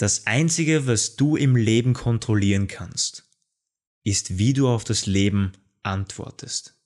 Das Einzige, was du im Leben kontrollieren kannst, ist, wie du auf das Leben antwortest.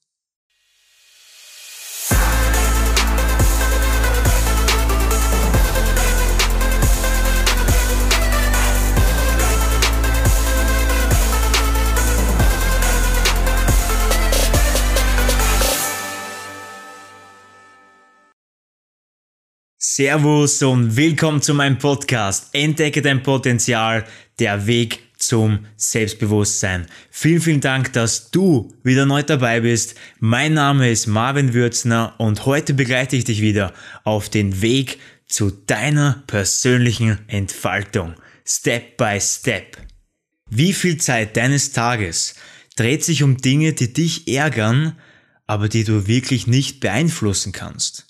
Servus und willkommen zu meinem Podcast. Entdecke dein Potenzial, der Weg zum Selbstbewusstsein. Vielen, vielen Dank, dass du wieder neu dabei bist. Mein Name ist Marvin Würzner und heute begleite ich dich wieder auf den Weg zu deiner persönlichen Entfaltung. Step by Step. Wie viel Zeit deines Tages dreht sich um Dinge, die dich ärgern, aber die du wirklich nicht beeinflussen kannst?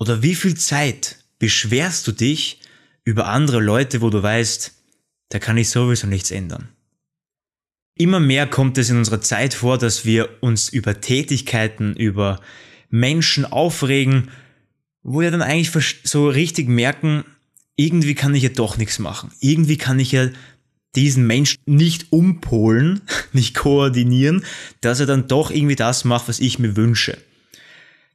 Oder wie viel Zeit beschwerst du dich über andere Leute, wo du weißt, da kann ich sowieso nichts ändern. Immer mehr kommt es in unserer Zeit vor, dass wir uns über Tätigkeiten, über Menschen aufregen, wo wir dann eigentlich so richtig merken, irgendwie kann ich ja doch nichts machen. Irgendwie kann ich ja diesen Menschen nicht umpolen, nicht koordinieren, dass er dann doch irgendwie das macht, was ich mir wünsche.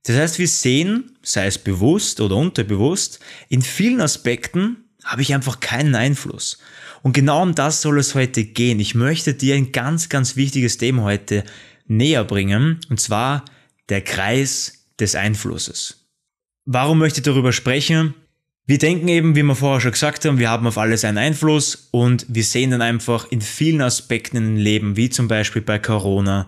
Das heißt, wir sehen, sei es bewusst oder unterbewusst, in vielen Aspekten habe ich einfach keinen Einfluss. Und genau um das soll es heute gehen. Ich möchte dir ein ganz, ganz wichtiges Thema heute näher bringen, und zwar der Kreis des Einflusses. Warum möchte ich darüber sprechen? Wir denken eben, wie wir vorher schon gesagt haben, wir haben auf alles einen Einfluss und wir sehen dann einfach in vielen Aspekten im Leben, wie zum Beispiel bei Corona,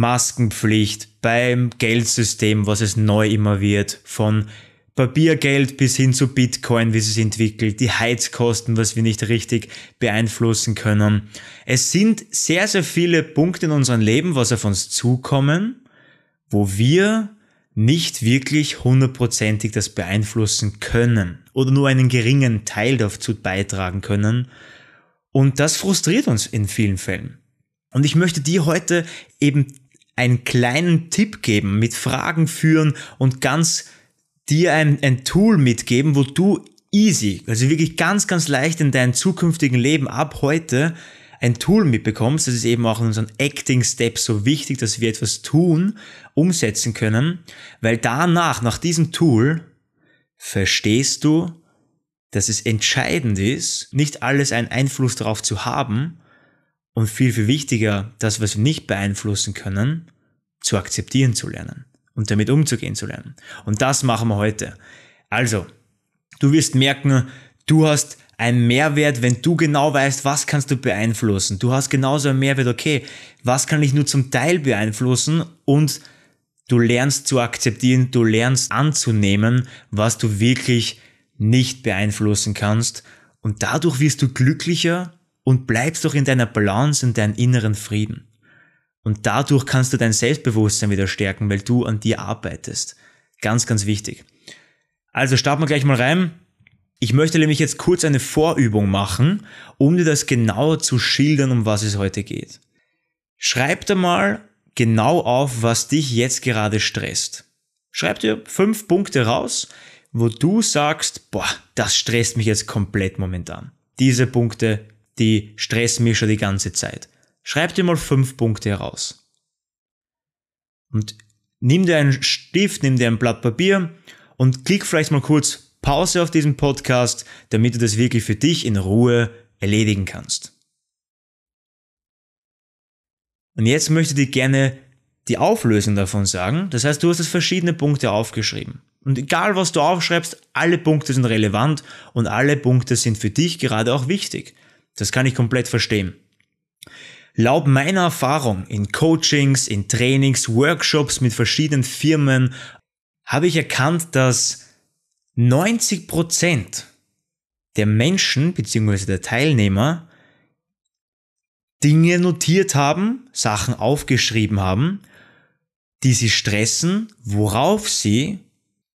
Maskenpflicht, beim Geldsystem, was es neu immer wird, von Papiergeld bis hin zu Bitcoin, wie es sich entwickelt, die Heizkosten, was wir nicht richtig beeinflussen können. Es sind sehr, sehr viele Punkte in unserem Leben, was auf uns zukommen, wo wir nicht wirklich hundertprozentig das beeinflussen können oder nur einen geringen Teil dazu beitragen können. Und das frustriert uns in vielen Fällen. Und ich möchte dir heute eben einen kleinen Tipp geben, mit Fragen führen und ganz dir ein, ein Tool mitgeben, wo du easy, also wirklich ganz, ganz leicht in deinem zukünftigen Leben ab heute ein Tool mitbekommst. Das ist eben auch in unseren Acting Steps so wichtig, dass wir etwas tun, umsetzen können, weil danach, nach diesem Tool, verstehst du, dass es entscheidend ist, nicht alles einen Einfluss darauf zu haben, und viel, viel wichtiger, das, was wir nicht beeinflussen können, zu akzeptieren zu lernen und damit umzugehen zu lernen. Und das machen wir heute. Also, du wirst merken, du hast einen Mehrwert, wenn du genau weißt, was kannst du beeinflussen. Du hast genauso einen Mehrwert, okay, was kann ich nur zum Teil beeinflussen und du lernst zu akzeptieren, du lernst anzunehmen, was du wirklich nicht beeinflussen kannst und dadurch wirst du glücklicher und bleibst doch in deiner Balance und deinem inneren Frieden. Und dadurch kannst du dein Selbstbewusstsein wieder stärken, weil du an dir arbeitest. Ganz, ganz wichtig. Also starten wir gleich mal rein. Ich möchte nämlich jetzt kurz eine Vorübung machen, um dir das genauer zu schildern, um was es heute geht. Schreib dir mal genau auf, was dich jetzt gerade stresst. Schreib dir fünf Punkte raus, wo du sagst, boah, das stresst mich jetzt komplett momentan. Diese Punkte die schon die ganze Zeit. Schreib dir mal fünf Punkte heraus. Und nimm dir einen Stift, nimm dir ein Blatt Papier und klick vielleicht mal kurz Pause auf diesen Podcast, damit du das wirklich für dich in Ruhe erledigen kannst. Und jetzt möchte ich dir gerne die Auflösung davon sagen. Das heißt, du hast jetzt verschiedene Punkte aufgeschrieben. Und egal was du aufschreibst, alle Punkte sind relevant und alle Punkte sind für dich gerade auch wichtig. Das kann ich komplett verstehen. Laut meiner Erfahrung in Coachings, in Trainings, Workshops mit verschiedenen Firmen habe ich erkannt, dass 90% der Menschen bzw. der Teilnehmer Dinge notiert haben, Sachen aufgeschrieben haben, die sie stressen, worauf sie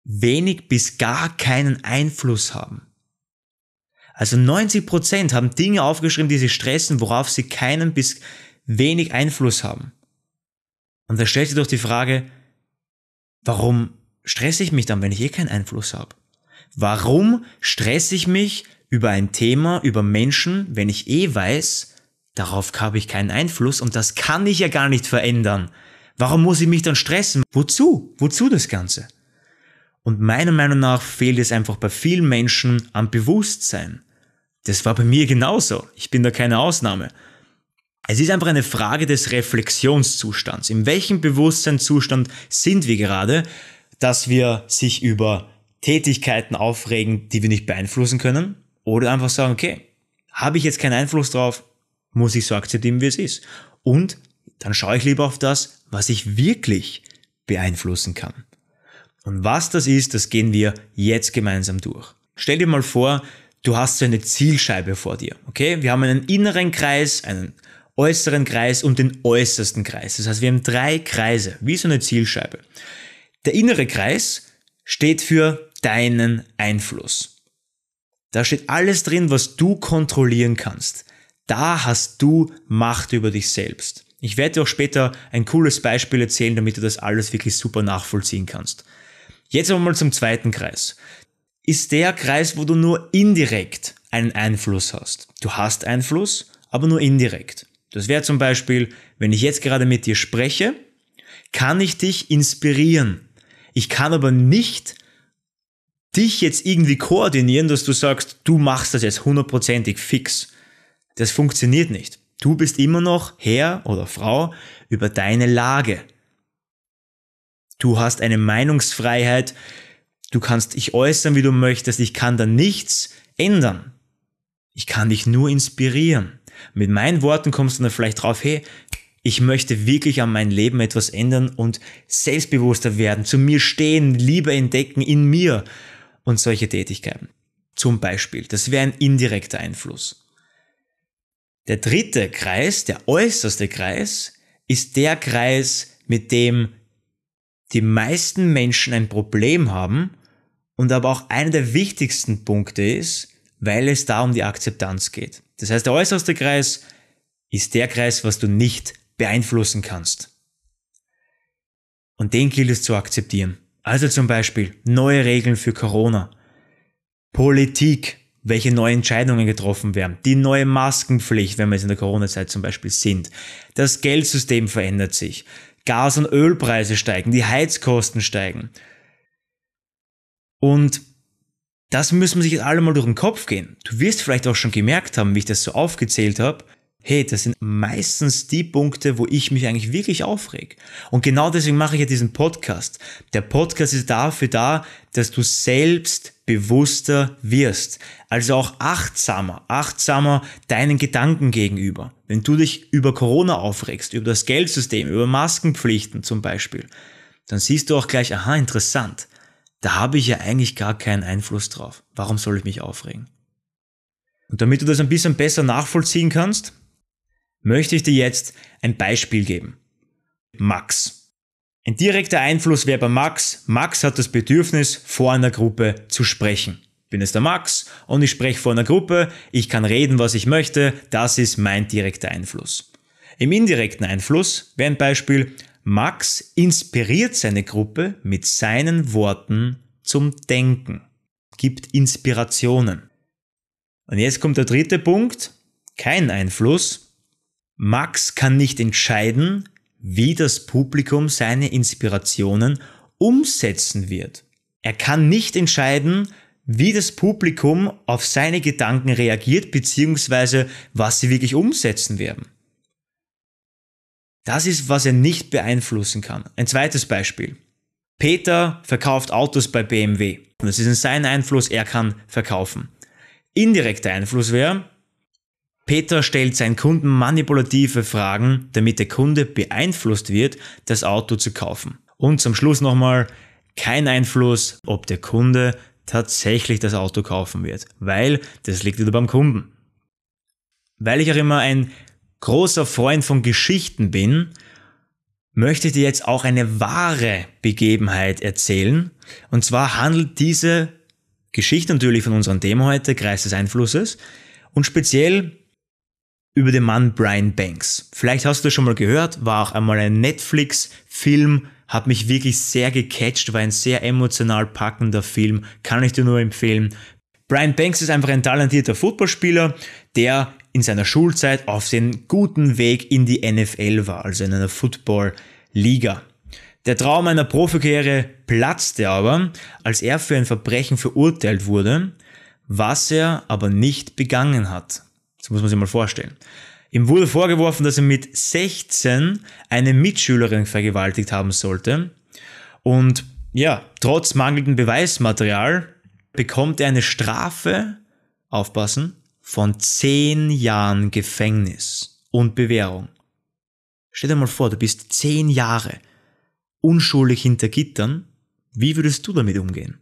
wenig bis gar keinen Einfluss haben. Also 90% haben Dinge aufgeschrieben, die sie stressen, worauf sie keinen bis wenig Einfluss haben. Und da stellt sich doch die Frage, warum stresse ich mich dann, wenn ich eh keinen Einfluss habe? Warum stresse ich mich über ein Thema, über Menschen, wenn ich eh weiß, darauf habe ich keinen Einfluss und das kann ich ja gar nicht verändern. Warum muss ich mich dann stressen? Wozu? Wozu das Ganze? Und meiner Meinung nach fehlt es einfach bei vielen Menschen am Bewusstsein. Das war bei mir genauso. Ich bin da keine Ausnahme. Es ist einfach eine Frage des Reflexionszustands. In welchem Bewusstseinszustand sind wir gerade, dass wir sich über Tätigkeiten aufregen, die wir nicht beeinflussen können? Oder einfach sagen, okay, habe ich jetzt keinen Einfluss drauf, muss ich so akzeptieren, wie es ist. Und dann schaue ich lieber auf das, was ich wirklich beeinflussen kann. Und was das ist, das gehen wir jetzt gemeinsam durch. Stell dir mal vor, du hast so eine Zielscheibe vor dir. Okay? Wir haben einen inneren Kreis, einen äußeren Kreis und den äußersten Kreis. Das heißt, wir haben drei Kreise, wie so eine Zielscheibe. Der innere Kreis steht für deinen Einfluss. Da steht alles drin, was du kontrollieren kannst. Da hast du Macht über dich selbst. Ich werde dir auch später ein cooles Beispiel erzählen, damit du das alles wirklich super nachvollziehen kannst. Jetzt aber mal zum zweiten Kreis. Ist der Kreis, wo du nur indirekt einen Einfluss hast. Du hast Einfluss, aber nur indirekt. Das wäre zum Beispiel, wenn ich jetzt gerade mit dir spreche, kann ich dich inspirieren. Ich kann aber nicht dich jetzt irgendwie koordinieren, dass du sagst, du machst das jetzt hundertprozentig fix. Das funktioniert nicht. Du bist immer noch Herr oder Frau über deine Lage. Du hast eine Meinungsfreiheit, du kannst dich äußern, wie du möchtest, ich kann da nichts ändern. Ich kann dich nur inspirieren. Mit meinen Worten kommst du dann vielleicht drauf, hey, ich möchte wirklich an meinem Leben etwas ändern und selbstbewusster werden, zu mir stehen, Liebe entdecken in mir und solche Tätigkeiten. Zum Beispiel. Das wäre ein indirekter Einfluss. Der dritte Kreis, der äußerste Kreis, ist der Kreis, mit dem die meisten Menschen ein Problem haben und aber auch einer der wichtigsten Punkte ist, weil es da um die Akzeptanz geht. Das heißt, der äußerste Kreis ist der Kreis, was du nicht beeinflussen kannst. Und den gilt es zu akzeptieren. Also zum Beispiel neue Regeln für Corona, Politik, welche neue Entscheidungen getroffen werden, die neue Maskenpflicht, wenn wir jetzt in der Corona-Zeit zum Beispiel sind, das Geldsystem verändert sich, Gas- und Ölpreise steigen, die Heizkosten steigen. Und das müssen wir sich jetzt alle mal durch den Kopf gehen. Du wirst vielleicht auch schon gemerkt haben, wie ich das so aufgezählt habe. Hey, das sind meistens die Punkte, wo ich mich eigentlich wirklich aufreg. Und genau deswegen mache ich ja diesen Podcast. Der Podcast ist dafür da, dass du selbst bewusster wirst. Also auch achtsamer, achtsamer deinen Gedanken gegenüber. Wenn du dich über Corona aufregst, über das Geldsystem, über Maskenpflichten zum Beispiel, dann siehst du auch gleich, aha, interessant da habe ich ja eigentlich gar keinen Einfluss drauf. Warum soll ich mich aufregen? Und damit du das ein bisschen besser nachvollziehen kannst, möchte ich dir jetzt ein Beispiel geben. Max. Ein direkter Einfluss wäre bei Max. Max hat das Bedürfnis, vor einer Gruppe zu sprechen. Ich bin es der Max und ich spreche vor einer Gruppe, ich kann reden, was ich möchte, das ist mein direkter Einfluss. Im indirekten Einfluss wäre ein Beispiel, Max inspiriert seine Gruppe mit seinen Worten zum Denken, gibt Inspirationen. Und jetzt kommt der dritte Punkt, kein Einfluss. Max kann nicht entscheiden, wie das Publikum seine Inspirationen umsetzen wird. Er kann nicht entscheiden, wie das Publikum auf seine Gedanken reagiert, beziehungsweise was sie wirklich umsetzen werden. Das ist, was er nicht beeinflussen kann. Ein zweites Beispiel. Peter verkauft Autos bei BMW. Das ist in seinem Einfluss, er kann verkaufen. Indirekter Einfluss wäre, Peter stellt seinen Kunden manipulative Fragen, damit der Kunde beeinflusst wird, das Auto zu kaufen. Und zum Schluss nochmal, kein Einfluss, ob der Kunde tatsächlich das Auto kaufen wird, weil das liegt wieder beim Kunden. Weil ich auch immer ein großer Freund von Geschichten bin, möchte ich dir jetzt auch eine wahre Begebenheit erzählen. Und zwar handelt diese Geschichte natürlich von unserem Thema heute, Kreis des Einflusses, und speziell über den Mann Brian Banks. Vielleicht hast du das schon mal gehört, war auch einmal ein Netflix-Film, hat mich wirklich sehr gecatcht, war ein sehr emotional packender Film, kann ich dir nur empfehlen. Brian Banks ist einfach ein talentierter Footballspieler, der in seiner Schulzeit auf den guten Weg in die NFL war, also in einer Football-Liga. Der Traum einer Profikarriere platzte aber, als er für ein Verbrechen verurteilt wurde, was er aber nicht begangen hat. Das muss man sich mal vorstellen. Ihm wurde vorgeworfen, dass er mit 16 eine Mitschülerin vergewaltigt haben sollte. Und ja, trotz mangelndem Beweismaterial bekommt er eine Strafe, aufpassen, von 10 Jahren Gefängnis und Bewährung. Stell dir mal vor, du bist 10 Jahre unschuldig hinter Gittern. Wie würdest du damit umgehen?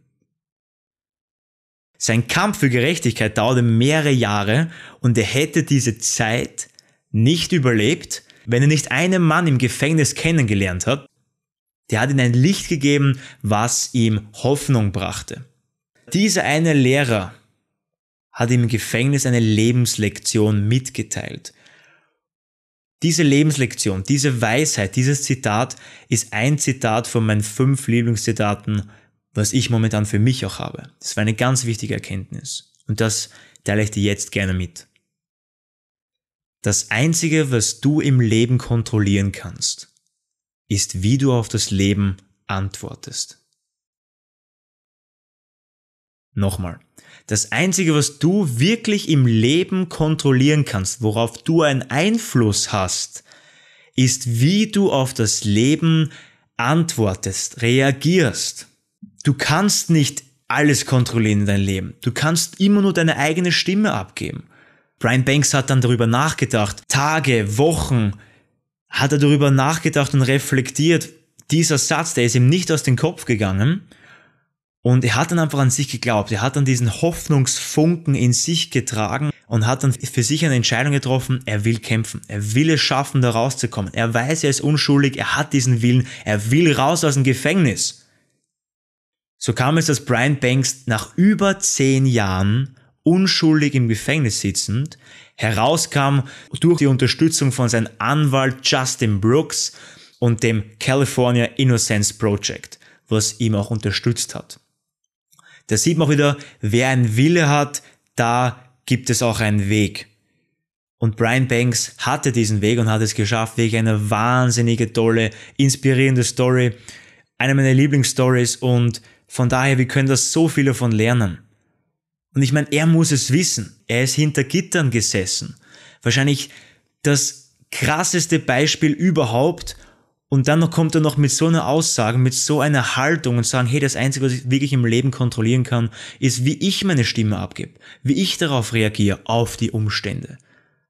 Sein Kampf für Gerechtigkeit dauerte mehrere Jahre und er hätte diese Zeit nicht überlebt, wenn er nicht einen Mann im Gefängnis kennengelernt hat, der hat ihm ein Licht gegeben, was ihm Hoffnung brachte. Dieser eine Lehrer hat ihm im Gefängnis eine Lebenslektion mitgeteilt. Diese Lebenslektion, diese Weisheit, dieses Zitat ist ein Zitat von meinen fünf Lieblingszitaten, was ich momentan für mich auch habe. Das war eine ganz wichtige Erkenntnis. Und das teile ich dir jetzt gerne mit. Das Einzige, was du im Leben kontrollieren kannst, ist, wie du auf das Leben antwortest. Nochmal. Das Einzige, was du wirklich im Leben kontrollieren kannst, worauf du einen Einfluss hast, ist, wie du auf das Leben antwortest, reagierst. Du kannst nicht alles kontrollieren in deinem Leben. Du kannst immer nur deine eigene Stimme abgeben. Brian Banks hat dann darüber nachgedacht, Tage, Wochen, hat er darüber nachgedacht und reflektiert. Dieser Satz, der ist ihm nicht aus dem Kopf gegangen. Und er hat dann einfach an sich geglaubt. Er hat dann diesen Hoffnungsfunken in sich getragen und hat dann für sich eine Entscheidung getroffen, er will kämpfen. Er will es schaffen, da rauszukommen. Er weiß, er ist unschuldig, er hat diesen Willen, er will raus aus dem Gefängnis. So kam es, dass Brian Banks nach über zehn Jahren unschuldig im Gefängnis sitzend herauskam durch die Unterstützung von seinem Anwalt Justin Brooks und dem California Innocence Project, was ihm auch unterstützt hat. Da sieht man auch wieder, wer einen Wille hat, da gibt es auch einen Weg. Und Brian Banks hatte diesen Weg und hat es geschafft, wegen einer wahnsinnige, tolle, inspirierende Story. Eine meiner Lieblingsstories und von daher, wir können da so viel davon lernen. Und ich meine, er muss es wissen. Er ist hinter Gittern gesessen. Wahrscheinlich das krasseste Beispiel überhaupt. Und dann kommt er noch mit so einer Aussage, mit so einer Haltung und sagen, hey, das Einzige, was ich wirklich im Leben kontrollieren kann, ist, wie ich meine Stimme abgebe, wie ich darauf reagiere, auf die Umstände.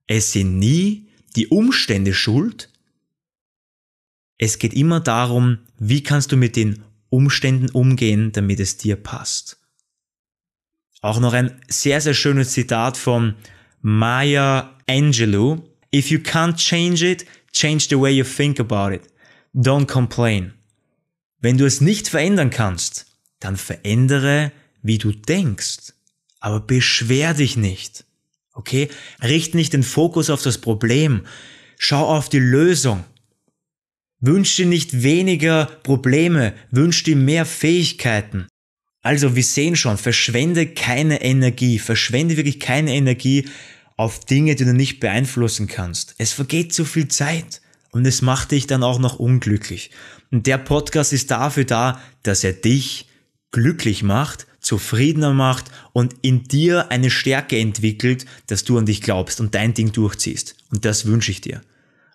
Es sind nie die Umstände schuld. Es geht immer darum, wie kannst du mit den Umständen umgehen, damit es dir passt. Auch noch ein sehr, sehr schönes Zitat von Maya Angelou. If you can't change it, change the way you think about it. Don't complain. Wenn du es nicht verändern kannst, dann verändere, wie du denkst. Aber beschwer dich nicht. Okay? Richt nicht den Fokus auf das Problem. Schau auf die Lösung. Wünsch dir nicht weniger Probleme, wünsch dir mehr Fähigkeiten. Also wir sehen schon, verschwende keine Energie, verschwende wirklich keine Energie auf Dinge, die du nicht beeinflussen kannst. Es vergeht zu viel Zeit und es macht dich dann auch noch unglücklich. Und der Podcast ist dafür da, dass er dich glücklich macht, zufriedener macht und in dir eine Stärke entwickelt, dass du an dich glaubst und dein Ding durchziehst. Und das wünsche ich dir.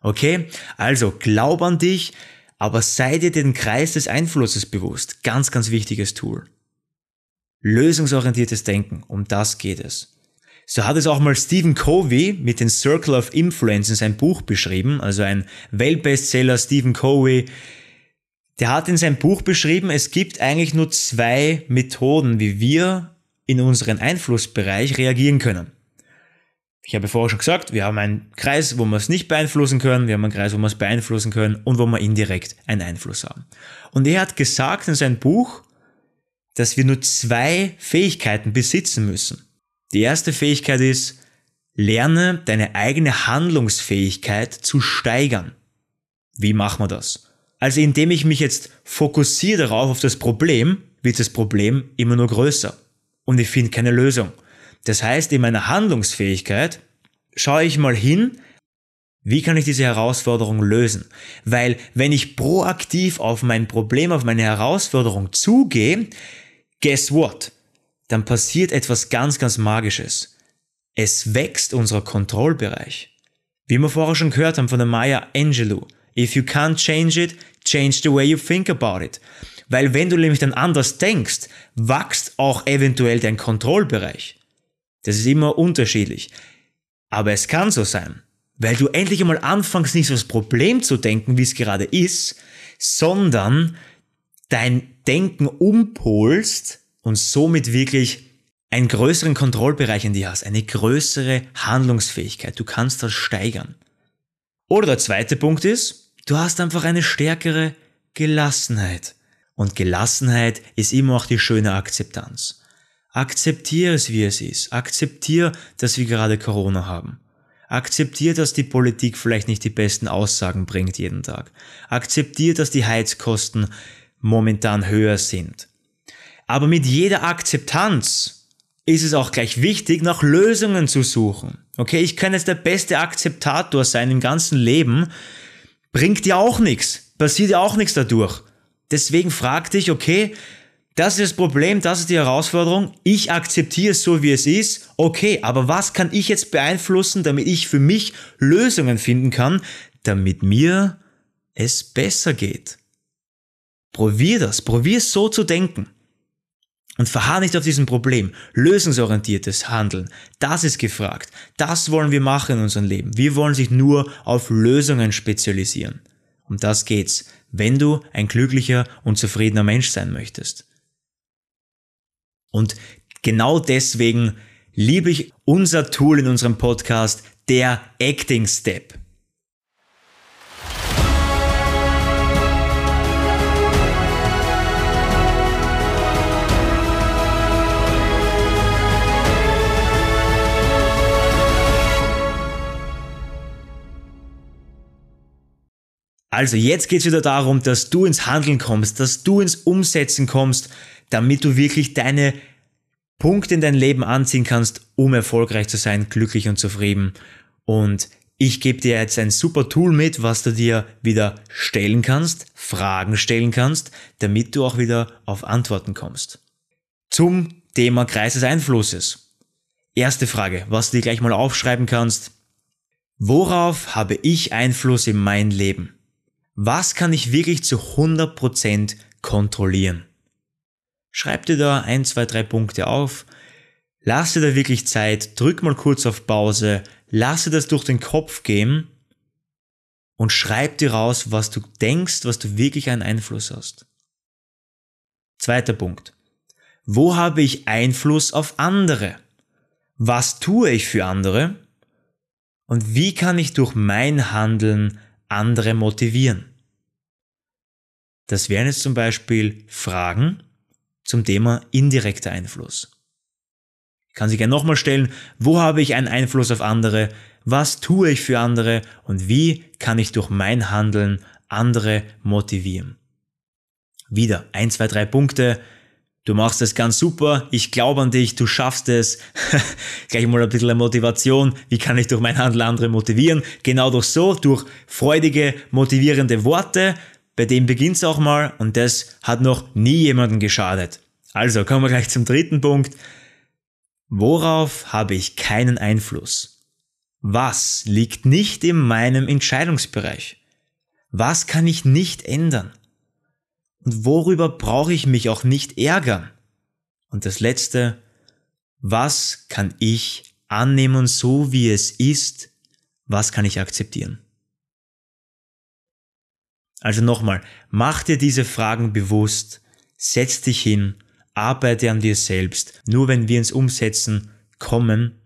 Okay? Also glaub an dich, aber sei dir den Kreis des Einflusses bewusst. Ganz, ganz wichtiges Tool. Lösungsorientiertes Denken, um das geht es. So hat es auch mal Stephen Covey mit den Circle of Influence in seinem Buch beschrieben, also ein Weltbestseller Stephen Covey. Der hat in seinem Buch beschrieben, es gibt eigentlich nur zwei Methoden, wie wir in unseren Einflussbereich reagieren können. Ich habe vorher schon gesagt, wir haben einen Kreis, wo wir es nicht beeinflussen können, wir haben einen Kreis, wo wir es beeinflussen können und wo wir indirekt einen Einfluss haben. Und er hat gesagt in seinem Buch, dass wir nur zwei Fähigkeiten besitzen müssen. Die erste Fähigkeit ist, lerne deine eigene Handlungsfähigkeit zu steigern. Wie machen wir das? Also indem ich mich jetzt fokussiere darauf auf das Problem, wird das Problem immer nur größer. und ich finde keine Lösung. Das heißt, in meiner Handlungsfähigkeit schaue ich mal hin, wie kann ich diese Herausforderung lösen? Weil wenn ich proaktiv auf mein Problem, auf meine Herausforderung zugehe, guess what? Dann passiert etwas ganz, ganz Magisches. Es wächst unser Kontrollbereich. Wie wir vorher schon gehört haben von der Maya Angelou. If you can't change it, change the way you think about it. Weil wenn du nämlich dann anders denkst, wächst auch eventuell dein Kontrollbereich. Das ist immer unterschiedlich. Aber es kann so sein, weil du endlich einmal anfängst, nicht so das Problem zu denken, wie es gerade ist, sondern dein Denken umpolst und somit wirklich einen größeren Kontrollbereich in dir hast, eine größere Handlungsfähigkeit. Du kannst das steigern. Oder der zweite Punkt ist, du hast einfach eine stärkere Gelassenheit. Und Gelassenheit ist immer auch die schöne Akzeptanz. Akzeptiere es, wie es ist. Akzeptiere, dass wir gerade Corona haben. Akzeptier, dass die Politik vielleicht nicht die besten Aussagen bringt jeden Tag. Akzeptier, dass die Heizkosten momentan höher sind. Aber mit jeder Akzeptanz ist es auch gleich wichtig, nach Lösungen zu suchen. Okay, ich kann jetzt der beste Akzeptator sein im ganzen Leben, bringt dir auch nichts, passiert dir auch nichts dadurch. Deswegen frag dich, okay, das ist das Problem, das ist die Herausforderung. Ich akzeptiere es so, wie es ist. Okay, aber was kann ich jetzt beeinflussen, damit ich für mich Lösungen finden kann, damit mir es besser geht? Probier das, probier es so zu denken. Und verharr nicht auf diesem Problem. Lösungsorientiertes Handeln, das ist gefragt. Das wollen wir machen in unserem Leben. Wir wollen sich nur auf Lösungen spezialisieren. Um das geht's, wenn du ein glücklicher und zufriedener Mensch sein möchtest. Und genau deswegen liebe ich unser Tool in unserem Podcast, der Acting Step. Also jetzt geht es wieder darum, dass du ins Handeln kommst, dass du ins Umsetzen kommst damit du wirklich deine Punkte in dein Leben anziehen kannst, um erfolgreich zu sein, glücklich und zufrieden. Und ich gebe dir jetzt ein super Tool mit, was du dir wieder stellen kannst, Fragen stellen kannst, damit du auch wieder auf Antworten kommst. Zum Thema Kreis des Einflusses. Erste Frage, was du dir gleich mal aufschreiben kannst. Worauf habe ich Einfluss in mein Leben? Was kann ich wirklich zu 100% kontrollieren? Schreib dir da ein, zwei, drei Punkte auf. Lass dir da wirklich Zeit, drück mal kurz auf Pause, lass dir das durch den Kopf gehen und schreib dir raus, was du denkst, was du wirklich einen Einfluss hast. Zweiter Punkt. Wo habe ich Einfluss auf andere? Was tue ich für andere? Und wie kann ich durch mein Handeln andere motivieren? Das wären jetzt zum Beispiel Fragen, zum Thema indirekter Einfluss. Ich kann sie gerne nochmal stellen, wo habe ich einen Einfluss auf andere, was tue ich für andere und wie kann ich durch mein Handeln andere motivieren. Wieder ein, zwei, drei Punkte. Du machst es ganz super, ich glaube an dich, du schaffst es. Gleich mal ein bisschen Motivation. Wie kann ich durch mein Handeln andere motivieren? Genau durch so, durch freudige, motivierende Worte, bei dem beginnt's auch mal und das hat noch nie jemandem geschadet. Also kommen wir gleich zum dritten Punkt. Worauf habe ich keinen Einfluss? Was liegt nicht in meinem Entscheidungsbereich? Was kann ich nicht ändern? Und worüber brauche ich mich auch nicht ärgern? Und das letzte, was kann ich annehmen so wie es ist? Was kann ich akzeptieren? Also nochmal, mach dir diese Fragen bewusst, setz dich hin, arbeite an dir selbst. Nur wenn wir ins Umsetzen kommen,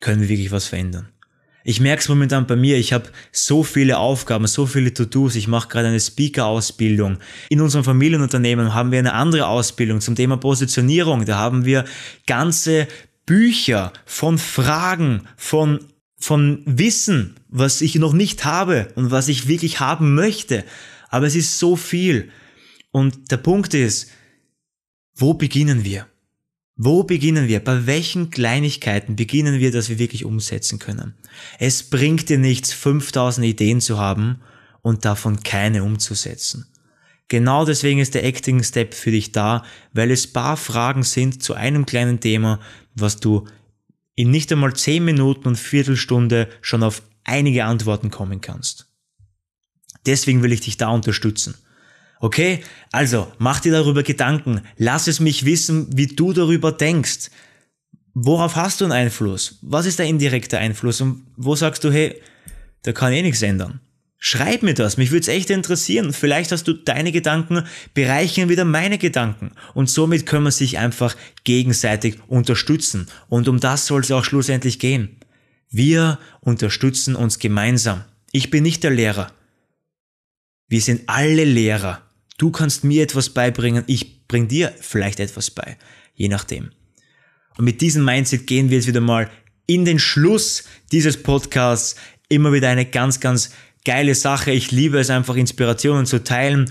können wir wirklich was verändern. Ich merke es momentan bei mir, ich habe so viele Aufgaben, so viele To-Dos, ich mache gerade eine Speaker-Ausbildung. In unserem Familienunternehmen haben wir eine andere Ausbildung zum Thema Positionierung. Da haben wir ganze Bücher von Fragen, von von Wissen, was ich noch nicht habe und was ich wirklich haben möchte. Aber es ist so viel. Und der Punkt ist, wo beginnen wir? Wo beginnen wir? Bei welchen Kleinigkeiten beginnen wir, dass wir wirklich umsetzen können? Es bringt dir nichts, 5000 Ideen zu haben und davon keine umzusetzen. Genau deswegen ist der Acting Step für dich da, weil es paar Fragen sind zu einem kleinen Thema, was du in nicht einmal 10 Minuten und Viertelstunde schon auf einige Antworten kommen kannst. Deswegen will ich dich da unterstützen. Okay? Also, mach dir darüber Gedanken. Lass es mich wissen, wie du darüber denkst. Worauf hast du einen Einfluss? Was ist der indirekte Einfluss? Und wo sagst du, hey, da kann eh nichts ändern? Schreib mir das, mich würde es echt interessieren. Vielleicht hast du deine Gedanken, bereichern wieder meine Gedanken. Und somit können wir sich einfach gegenseitig unterstützen. Und um das soll es auch schlussendlich gehen. Wir unterstützen uns gemeinsam. Ich bin nicht der Lehrer. Wir sind alle Lehrer. Du kannst mir etwas beibringen, ich bring dir vielleicht etwas bei, je nachdem. Und mit diesem Mindset gehen wir jetzt wieder mal in den Schluss dieses Podcasts. Immer wieder eine ganz, ganz geile Sache. Ich liebe es einfach, Inspirationen zu teilen,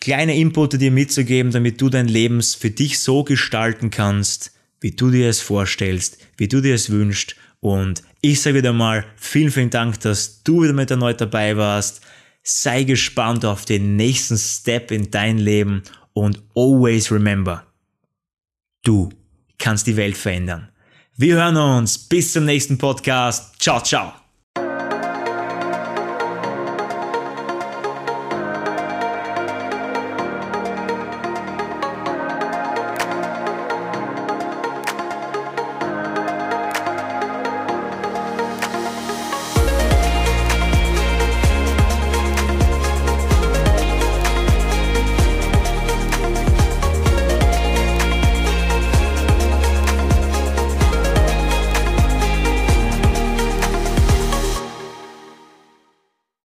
kleine Inputte dir mitzugeben, damit du dein Leben für dich so gestalten kannst, wie du dir es vorstellst, wie du dir es wünschst. Und ich sage wieder mal vielen, vielen Dank, dass du wieder mit erneut dabei warst. Sei gespannt auf den nächsten Step in dein Leben und always remember, du kannst die Welt verändern. Wir hören uns. Bis zum nächsten Podcast. Ciao, ciao.